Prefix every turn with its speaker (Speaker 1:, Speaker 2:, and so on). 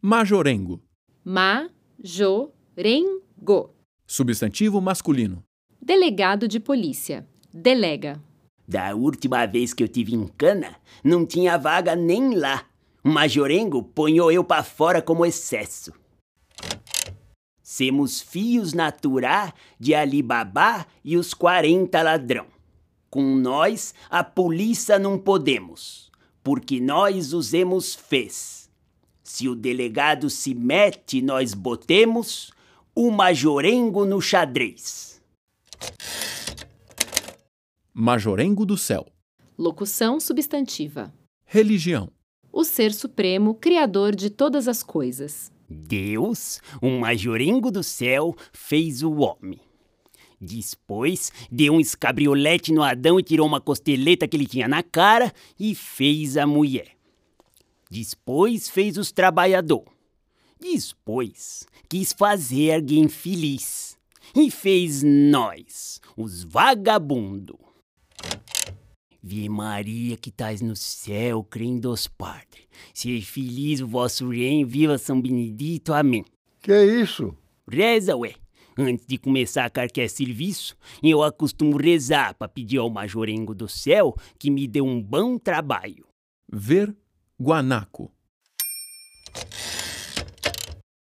Speaker 1: Majorengo.
Speaker 2: Majorengo.
Speaker 1: Substantivo masculino.
Speaker 2: Delegado de polícia. Delega.
Speaker 3: Da última vez que eu tive em cana, não tinha vaga nem lá. O majorengo ponhou eu pra fora como excesso. Semos fios naturá de Alibabá e os 40 ladrão. Com nós, a polícia não podemos, porque nós usemos fez. Se o delegado se mete, nós botemos o majorengo no xadrez.
Speaker 1: Majorengo do céu.
Speaker 2: Locução substantiva.
Speaker 1: Religião.
Speaker 2: O ser supremo, criador de todas as coisas.
Speaker 3: Deus, um majorengo do céu, fez o homem. Depois, deu um escabriolete no Adão e tirou uma costeleta que ele tinha na cara e fez a mulher. Depois fez os trabalhador. Depois, quis fazer alguém feliz. E fez nós, os vagabundo. Vie Maria que tais no céu, crendo dos padres. Seja feliz o vosso reino, viva São Benedito, amém.
Speaker 4: Que é isso?
Speaker 3: Reza, ué. Antes de começar qualquer serviço, eu acostumo rezar para pedir ao majorengo do céu que me dê um bom trabalho.
Speaker 1: Ver guanaco.